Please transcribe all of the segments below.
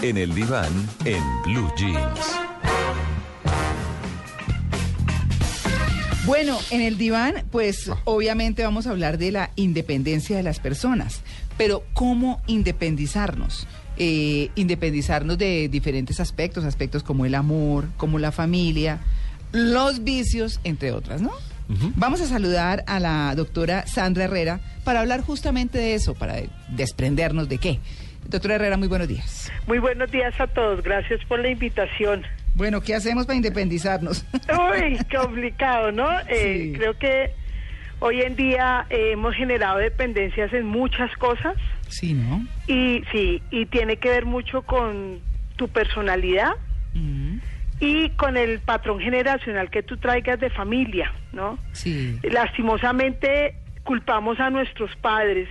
En el diván, en Blue Jeans. Bueno, en el diván, pues obviamente vamos a hablar de la independencia de las personas, pero ¿cómo independizarnos? Eh, independizarnos de diferentes aspectos, aspectos como el amor, como la familia, los vicios, entre otras, ¿no? Vamos a saludar a la doctora Sandra Herrera para hablar justamente de eso, para desprendernos de qué. Doctora Herrera, muy buenos días. Muy buenos días a todos, gracias por la invitación. Bueno, ¿qué hacemos para independizarnos? Uy, complicado, ¿no? Eh, Sí. creo que hoy en día eh, hemos generado dependencias en muchas cosas sí, ¿no? y sí, y tiene que ver mucho con tu personalidad Mm, y con el patrón generacional que tú traigas de familia, ¿no? sí. Lastimosamente culpamos a nuestros padres,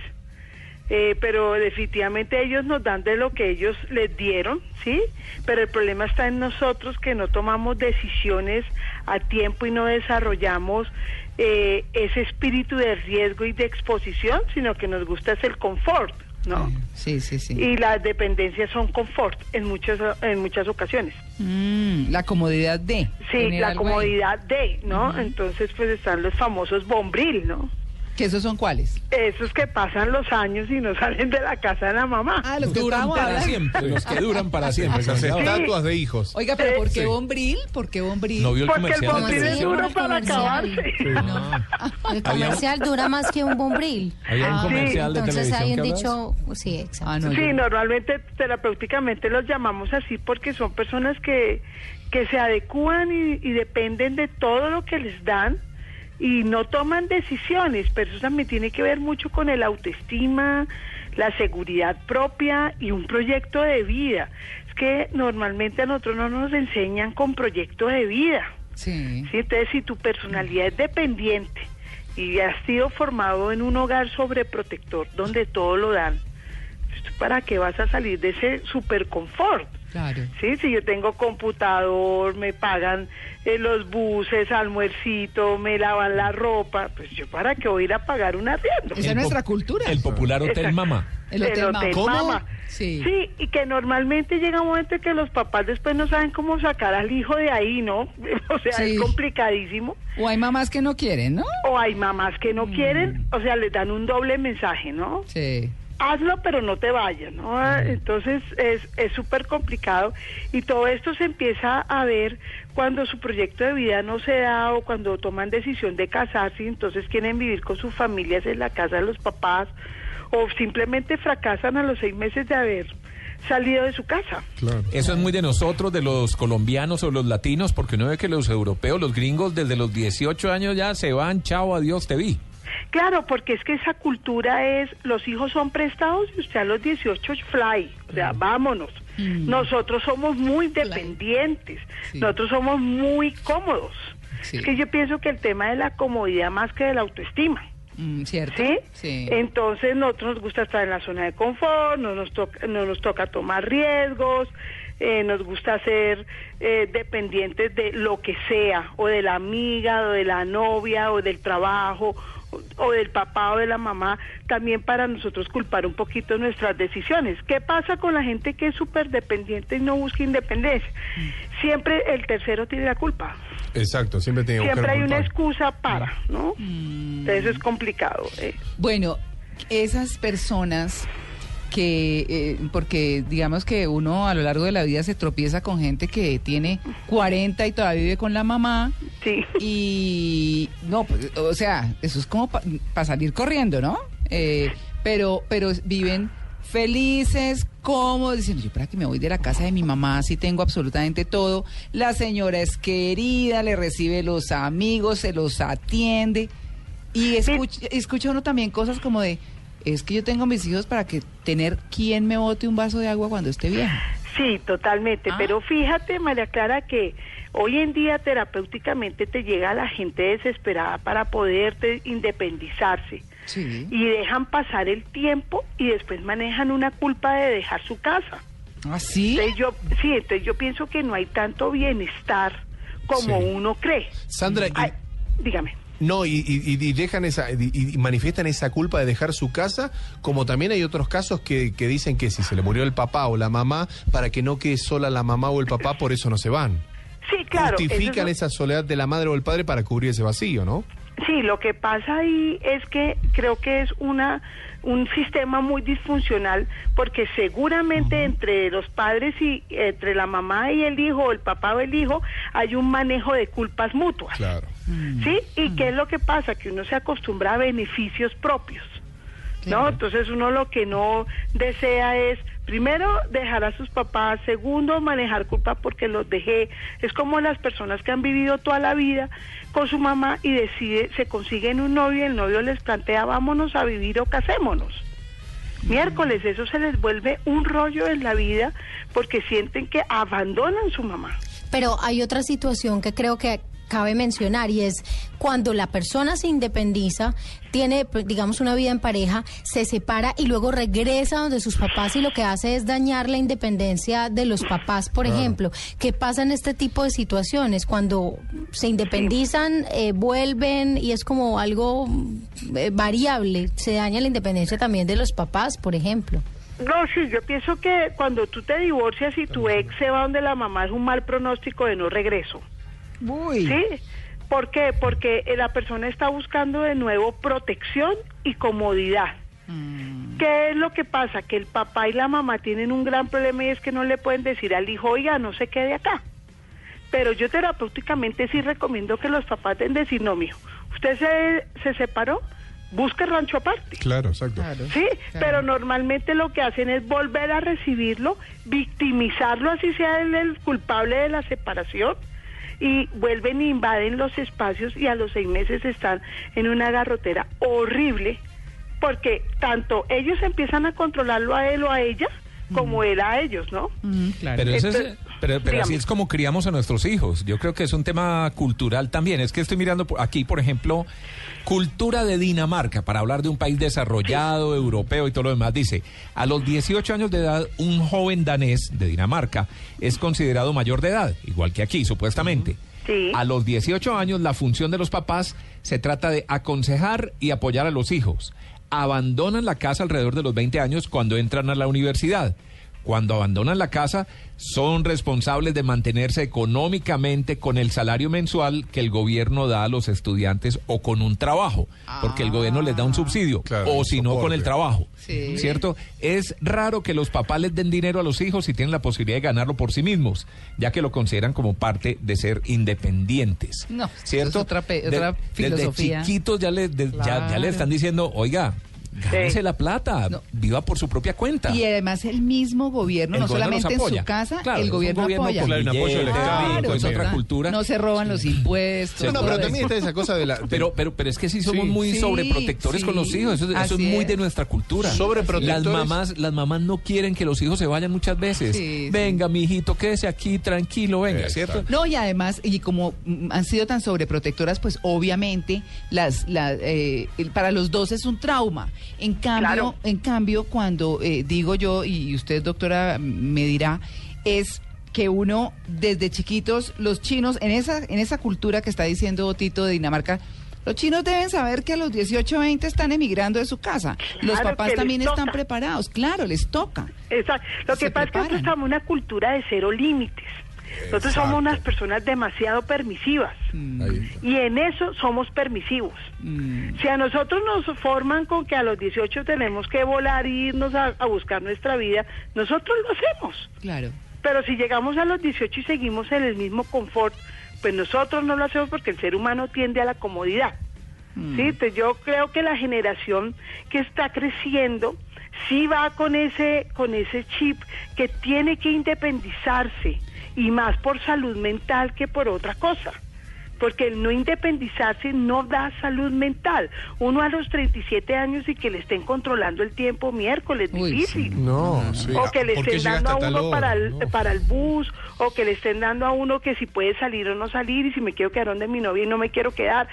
eh, pero definitivamente ellos nos dan de lo que ellos les dieron, ¿sí? Pero el problema está en nosotros que no tomamos decisiones a tiempo y no desarrollamos eh, ese espíritu de riesgo y de exposición, sino que nos gusta es el confort, ¿no? Sí, sí, sí. Y las dependencias son confort en muchas en muchas ocasiones. Mm, la comodidad de. Sí, la algo ahí. comodidad de, ¿no? Entonces, pues están los famosos bombril, ¿no? ¿Que esos son cuáles? Esos que pasan los años y no salen de la casa de la mamá. Ah, los que duran para hablando. siempre, los que duran para siempre. Esas ¿no? estatuas de hijos. Oiga, pero ¿por qué Sí. bombril? ¿Por qué bombril? ¿No vio el Porque el comercial? bombril es Sí, duro el para acabarse. El comercial dura más que un bombril. Había un Ah, comercial de Entonces televisión hay que un hablaba dicho, sí, exacto. Ah, no, Sí, yo- normalmente terapéuticamente los llamamos así porque son personas que, que se adecúan y, y dependen de todo lo que les dan y no toman decisiones, pero eso también tiene que ver mucho con el autoestima, la seguridad propia y un proyecto de vida. Es que normalmente a nosotros no nos enseñan con proyecto de vida. Sí. ¿sí? Entonces, si tu personalidad es dependiente y has sido formado en un hogar sobreprotector donde todo lo dan, pues, ¿para qué vas a salir de ese super confort? Claro. Sí, si yo tengo computador, me pagan eh, los buses, almuercito, me lavan la ropa, pues yo para qué voy a ir a pagar un arriendo. Esa es nuestra cultura. El popular Hotel Exacto. Mama. El Hotel Mama. ¿Cómo? Mama. Sí. Sí, y que normalmente llega un momento en que los papás después no saben cómo sacar al hijo de ahí, ¿no? O sea, Sí. es complicadísimo. O hay mamás que no quieren, ¿no? O hay mamás que no Mm. quieren, o sea, les dan un doble mensaje, ¿no? Sí. Hazlo, pero no te vayas, ¿no? Ah, Entonces es es súper complicado y todo esto se empieza a ver cuando su proyecto de vida no se da o cuando toman decisión de casarse y entonces quieren vivir con sus familias en la casa de los papás o simplemente fracasan a los seis meses de haber salido de su casa. Claro. Eso es muy de nosotros, de los colombianos o los latinos, porque uno ve que los europeos, los gringos, desde los 18 años ya se van, chao, adiós, te vi. Claro, porque es que esa cultura es, los hijos son prestados y usted a los 18 fly, o sea, vámonos. Nosotros somos muy dependientes, Sí. nosotros somos muy cómodos. Sí. Es que yo pienso que el tema de la comodidad más que de la autoestima. Mm, ¿Cierto? ¿Sí? Sí. Entonces nosotros nos gusta estar en la zona de confort, no nos toca, no nos toca tomar riesgos, eh, nos gusta ser eh, dependientes de lo que sea, o de la amiga, o de la novia, o del trabajo, o, del papá o de la mamá, también para nosotros culpar un poquito nuestras decisiones. ¿Qué pasa con la gente que es súper dependiente y no busca independencia? Siempre el tercero tiene la culpa. Exacto, siempre tiene Siempre hay un una excusa para, ¿no? Entonces es complicado. eh. Bueno, esas personas que, eh, porque digamos que uno a lo largo de la vida se tropieza con gente que tiene 40 y todavía vive con la mamá Sí. y no, pues, o sea, eso es como para salir corriendo, ¿no? Eh, pero, pero viven felices, cómodos, diciendo, yo para que me voy de la casa de mi mamá si tengo absolutamente todo, la señora es querida, le recibe los amigos, se los atiende y escucha, escucha uno también cosas como de, es que yo tengo mis hijos para que tener quien me bote un vaso de agua cuando esté vieja. Sí, totalmente. Ah. Pero fíjate, María Clara, que hoy en día terapéuticamente te llega la gente desesperada para poder independizarse. Sí. Y dejan pasar el tiempo y después manejan una culpa de dejar su casa. ¿Ah, sí? Entonces yo, sí, entonces yo pienso que no hay tanto bienestar como Sí. uno cree. Sandra, y- dígame. No, y, y- y- dejan esa, y, y manifiestan esa culpa de dejar su casa, como también hay otros casos que, que dicen que si se le murió el papá o la mamá, para que no quede sola la mamá o el papá, por eso no se van. Sí, claro. Justifican esa soledad de la madre o el padre para cubrir ese vacío, ¿no? Sí, lo que pasa ahí es que creo que es una un sistema muy disfuncional porque seguramente entre los padres y entre la mamá y el hijo, o el papá o el hijo, hay un manejo de culpas mutuas. Claro. ¿Sí? ¿Y qué es lo que pasa? Que uno se acostumbra a beneficios propios. ¿No? Claro. Entonces uno lo que no desea es, primero, dejar a sus papás, segundo, manejar culpa porque los dejé. Es como las personas que han vivido toda la vida con su mamá y decide, se consiguen un novio y el novio les plantea, vámonos a vivir o casémonos. Miércoles, eso se les vuelve un rollo en la vida porque sienten que abandonan su mamá. Pero hay otra situación que creo que cabe mencionar y es cuando la persona se independiza, tiene, pues, digamos, una vida en pareja, se separa y luego regresa donde sus papás y lo que hace es dañar la independencia de los papás, por ejemplo. ¿Qué pasa en este tipo de situaciones? Cuando se independizan, eh, vuelven y es como algo eh, variable, se daña la independencia también de los papás, por ejemplo. No, sí, yo pienso que cuando tú te divorcias y tu ex se va donde la mamá es un mal pronóstico de no regreso. Uy. ¿Sí? ¿Por qué? Porque eh, la persona está buscando de nuevo protección y comodidad. ¿Qué es lo que pasa? Que el papá y la mamá tienen un gran problema y es que no le pueden decir al hijo, oiga, no se quede acá. Pero yo terapéuticamente sí recomiendo que los papás den decir, no, mijo, usted se, se separó, busque rancho aparte. Claro, exacto. Claro. Sí, Claro. pero normalmente lo que hacen es volver a recibirlo, victimizarlo, así sea él el culpable de la separación, y vuelven e invaden los espacios y a los seis meses están en una garrotera horrible, porque tanto ellos empiezan a controlarlo a él o a ella, como él a ellos, ¿no? Mm, claro. Pero, eso es- pero, pero así es como criamos a nuestros hijos. Yo creo que es un tema cultural también. Es que estoy mirando aquí, por ejemplo, cultura de Dinamarca, para hablar de un país desarrollado, europeo y todo lo demás. Dice, a los 18 años de edad, un joven danés de Dinamarca es considerado mayor de edad, igual que aquí, supuestamente. Sí. A los 18 años, la función de los papás se trata de aconsejar y apoyar a los hijos. Abandonan la casa alrededor de los 20 años cuando entran a la universidad. Cuando abandonan la casa, son responsables de mantenerse económicamente con el salario mensual que el gobierno da a los estudiantes o con un trabajo, porque el gobierno les da un subsidio, Claro, o si no con el trabajo. Sí. ¿Cierto? Es raro que los papás les den dinero a los hijos si tienen la posibilidad de ganarlo por sí mismos, ya que lo consideran como parte de ser independientes. No, eso ¿cierto? es otra De- filosofía. Desde chiquitos ya le, de- ya- le están diciendo, oiga, gánese Sí. la plata, No. viva por su propia cuenta. Y además el mismo gobierno, El no gobierno solamente en su casa, Claro, el gobierno, gobierno apoya. con Claro, un apoyo es otra cultura. No se roban los impuestos. No, pero también está esa cosa de la... Pero, pero, pero es que sí somos Sí. muy Sí, sobreprotectores con los hijos. Eso, eso es muy de nuestra cultura. Sobreprotectores. Las mamás, las mamás no quieren que los hijos se vayan muchas veces. Sí, sí. venga, mi hijito, quédese aquí tranquilo, venga. ¿cierto? No, y además, y como mm, han sido tan sobreprotectoras, pues obviamente las, la, eh, para los dos es un trauma. En cambio, Claro. en cambio cuando eh, digo yo, y usted doctora me dirá, es que uno desde chiquitos, los chinos, en esa, en esa cultura que está diciendo Tito de Dinamarca, los chinos deben saber que a los 18 20 están emigrando de su casa. los papás también están preparados, claro, les toca. Exacto. Lo que pasa es que nosotros estamos en una cultura de cero límites. Nosotros somos unas personas demasiado permisivas. Ahí. Y en eso somos permisivos. Si a nosotros nos forman con que a los 18 tenemos que volar e irnos a, a buscar nuestra vida, nosotros lo hacemos. Claro. Pero si llegamos a los 18 y seguimos en el mismo confort, pues nosotros no lo hacemos porque el ser humano tiende a la comodidad. ¿sí? Entonces yo creo que la generación que está creciendo sí va con ese, con ese chip que tiene que independizarse y más por salud mental que por otra cosa. porque el no independizarse no da salud mental. Uno a los 37 años y que le estén controlando el tiempo miércoles, Uy, difícil. No, sí. O que le ¿Por qué estén dando a uno para el, No. para el bus, o que le estén dando a uno que si puede salir o no salir, y si me quiero quedar donde mi novia y no me quiero quedar.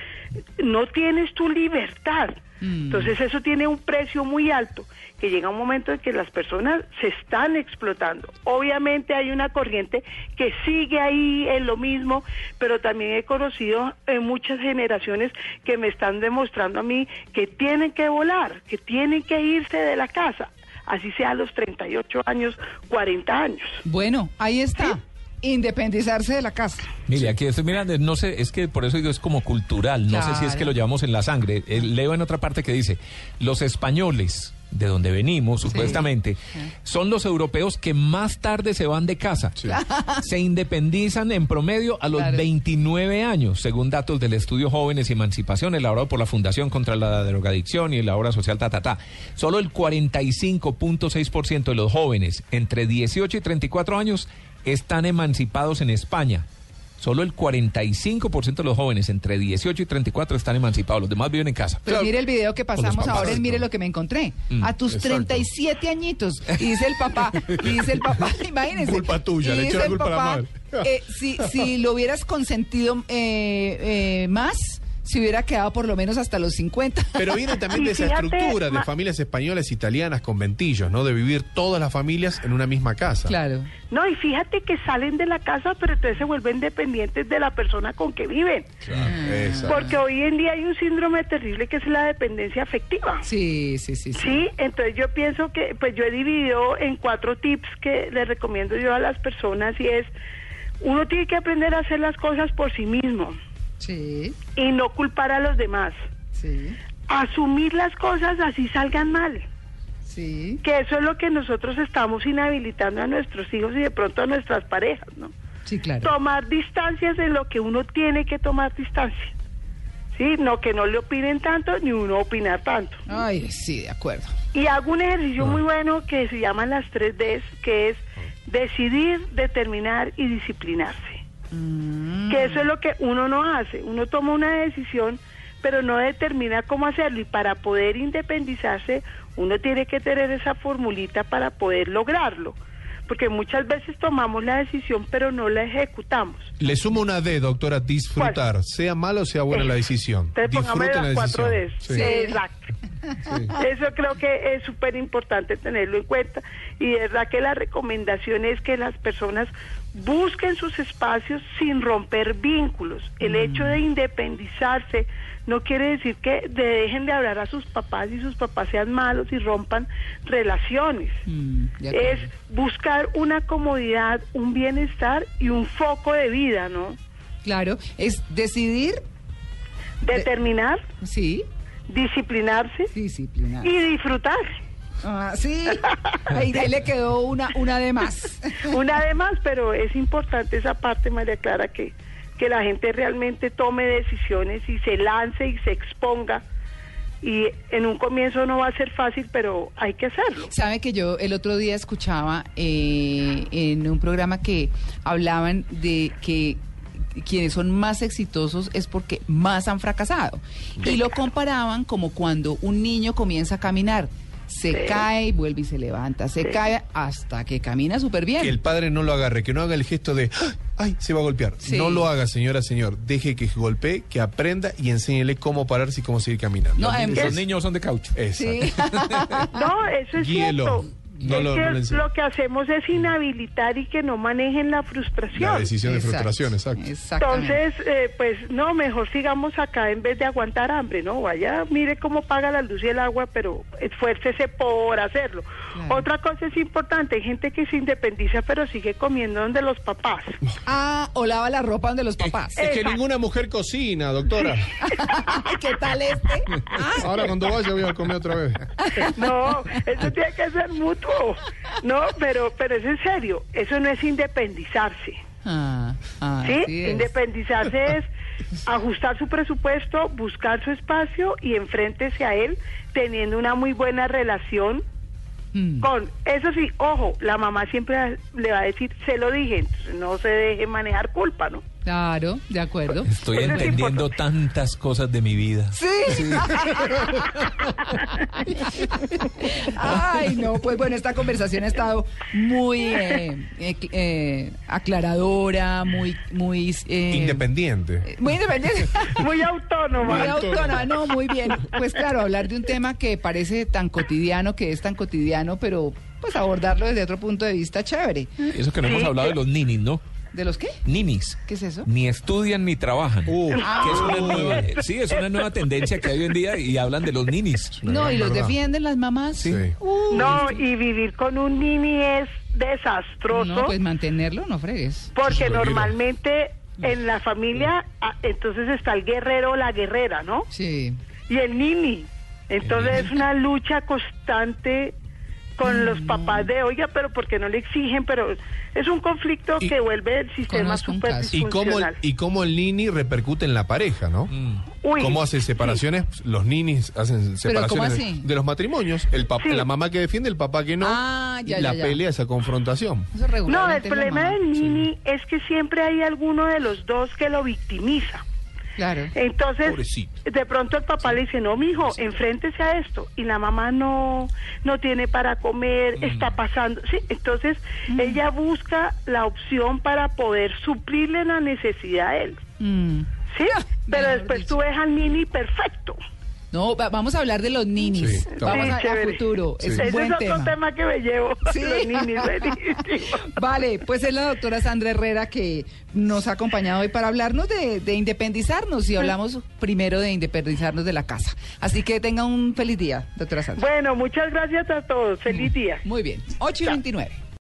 No tienes tu libertad. Entonces eso tiene un precio muy alto, que llega un momento en que las personas se están explotando. Obviamente hay una corriente que sigue ahí en lo mismo, pero también he conocido en muchas generaciones que me están demostrando a mí que tienen que volar, que tienen que irse de la casa, así sea a los 38 años, 40 años. Bueno, ahí está. Independizarse de la casa. Mire, aquí estoy mirando, no sé, es que por eso digo, es como cultural, no sé si es que lo llevamos en la sangre. Eh, leo en otra parte que dice, los españoles, de donde venimos, supuestamente, son los europeos que más tarde se van de casa. Se independizan en promedio a los Claro. 29 años, según datos del estudio Jóvenes y Emancipación, elaborado por la Fundación contra la Drogadicción y la obra social Ta Ta Ta. Solo el 45.6% de los jóvenes entre 18 y 34 años están emancipados en España. Solo el 45% de los jóvenes entre 18 y 34 están emancipados. Los demás viven en casa. Pues mire el video que pasamos papás, ahora, es mire lo que me encontré. Mm, a tus exacto. 37 añitos. Y dice el papá, y dice el papá, imagínense. Culpa tuya, y le echó dice la el culpa a la madre. eh, si, si lo hubieras consentido eh, eh, más, se hubiera quedado por lo menos hasta los 50. Pero viene también de esa fíjate, estructura de familias españolas, italianas, conventillos, ¿no? De vivir todas las familias en una misma casa. Claro. No, y fíjate que salen de la casa, pero entonces se vuelven dependientes de la persona con que viven. Claro, exacto. Porque hoy en día hay un síndrome terrible que es la dependencia afectiva. Sí, sí, sí, sí. Sí, entonces yo pienso que, pues yo he dividido en cuatro tips que le recomiendo yo a las personas y es, uno tiene que aprender a hacer las cosas por sí mismo Sí, y no culpar a los demás. sí, Asumir las cosas así salgan mal. sí. Que eso es lo que nosotros estamos inhabilitando a nuestros hijos y de pronto a nuestras parejas, ¿no? Sí, claro. tomar distancias en lo que uno tiene que tomar distancia. Sí, no que no le opinen tanto ni uno opinar tanto. Ay, sí, de acuerdo. Y hago un ejercicio muy bueno que se llaman las tres Ds, que es decidir, determinar y disciplinarse. Que eso es lo que uno no hace. Uno toma una decisión, pero no determina cómo hacerlo. Y para poder independizarse, uno tiene que tener esa formulita para poder lograrlo. Porque muchas veces tomamos la decisión, pero no la ejecutamos. Le sumo una D, doctora, disfrutar. Sea malo o sea buena la decisión. Entonces Disfruten las la cuatro decisión. Sí. Exacto. Sí. Eso creo que es súper importante tenerlo en cuenta y de verdad que la recomendación es que las personas busquen sus espacios sin romper vínculos. El hecho de independizarse no quiere decir que de- dejen de hablar a sus papás y sus papás sean malos y rompan relaciones. Mm. Es buscar una comodidad, un bienestar y un foco de vida, ¿no? Claro, es decidir, Determinar, sí, disciplinarse disciplinar. y disfrutar. Ah, sí, ahí, ahí le quedó una, una de más. Una de más, pero es importante esa parte, María Clara, que, que la gente realmente tome decisiones y se lance y se exponga. Y en un comienzo no va a ser fácil, pero hay que hacerlo. Sabe que yo el otro día escuchaba eh, en un programa que hablaban de que quienes son más exitosos es porque más han fracasado. Y lo comparaban como cuando un niño comienza a caminar. Se Sí. cae y vuelve y se levanta, se Sí. cae hasta que camina súper bien. Que el padre no lo agarre, que no haga el gesto de ¡ay! se va a golpear. Sí. No lo haga, señora, señor. Deje que golpee, que aprenda y enséñele cómo pararse y cómo seguir caminando. No, Los, em- los niños son de caucho. Exacto. Sí. No, eso es Guíelo. cierto. No Es lo- no lo que hacemos es inhabilitar y que no manejen la frustración. La decisión de Exacto, frustración, exacto. Entonces, eh, pues no, mejor sigamos acá en vez de aguantar hambre, ¿no? Vaya, mire cómo paga la luz y el agua, pero esfuércese por hacerlo. Claro. Otra cosa es importante, hay gente que se independiza pero sigue comiendo donde los papás. Ah, o lava la ropa donde los papás. Es que ninguna mujer cocina, doctora. ¿Qué tal este? Ah, Ahora cuando vaya voy a comer otra vez. No, eso tiene que ser mutuo. No, pero, pero es en serio, eso no es independizarse. ah, ah, ¿Sí? es. Independizarse es ajustar su presupuesto, buscar su espacio y enfréntese a él teniendo una muy buena relación Mm. con, eso sí, ojo, la mamá siempre le va a decir, se lo dije, entonces no se deje manejar culpa, ¿no? Claro, de acuerdo. Estoy Eso es entendiendo tantas cosas de mi vida. Sí. Ay, no, pues bueno, esta conversación ha estado muy eh, eh, eh, aclaradora, muy, muy... eh, Independiente. Muy independiente. Muy autónoma. Muy autónoma, no, muy bien. Pues claro, hablar de un tema que parece tan cotidiano, que es tan cotidiano, pero pues abordarlo desde otro punto de vista chévere. Eso que no hemos hablado de los ninis, ¿no? ¿De los qué? Ninis. ¿Qué es eso? Ni estudian ni trabajan. Uh, que es una nueva, sí, es una nueva tendencia que hay hoy en día y hablan de los ninis. No, y los defienden las mamás. Sí. Uy, No, y vivir con un nini es desastroso. no, pues mantenerlo, no fregues. Porque normalmente en la familia, ah, entonces está el guerrero o la guerrera, ¿no? Sí. Y el nini. Entonces es una lucha constante con los papás de, oiga, pero porque no le exigen, pero es un conflicto Y- que vuelve el sistema súper. Y cómo, el, y cómo el nini repercute en la pareja, ¿no? Uy, ¿Cómo hace separaciones? Los ninis hacen ¿Pero cómo separaciones de- los matrimonios. El pap- Sí. La mamá que defiende, el papá que no. Ah, ya, y la ya, pelea, esa confrontación. Eso No, el problema del nini es que siempre hay alguno de los dos que lo victimiza. Claro. Entonces, Pobrecito. de pronto el papá le dice, no, mijo, enfréntese a esto. Y la mamá no, no tiene para comer, está pasando. Sí, entonces ella busca la opción para poder suplirle la necesidad a él. Mm. Sí, pero mejor después dicho. tú ves al nini perfecto. No, va- vamos a hablar de los ninis. Sí, vamos a, a futuro. Sí. Es un Ese buen es otro tema. tema. que me llevo. Sí. Los ninis. Vale, pues es la doctora Sandra Herrera que nos ha acompañado hoy para hablarnos de, de independizarnos y hablamos primero de independizarnos de la casa. Así que tenga un feliz día, doctora Sandra. Bueno, muchas gracias a todos. Feliz día. Muy bien, 8 y 29.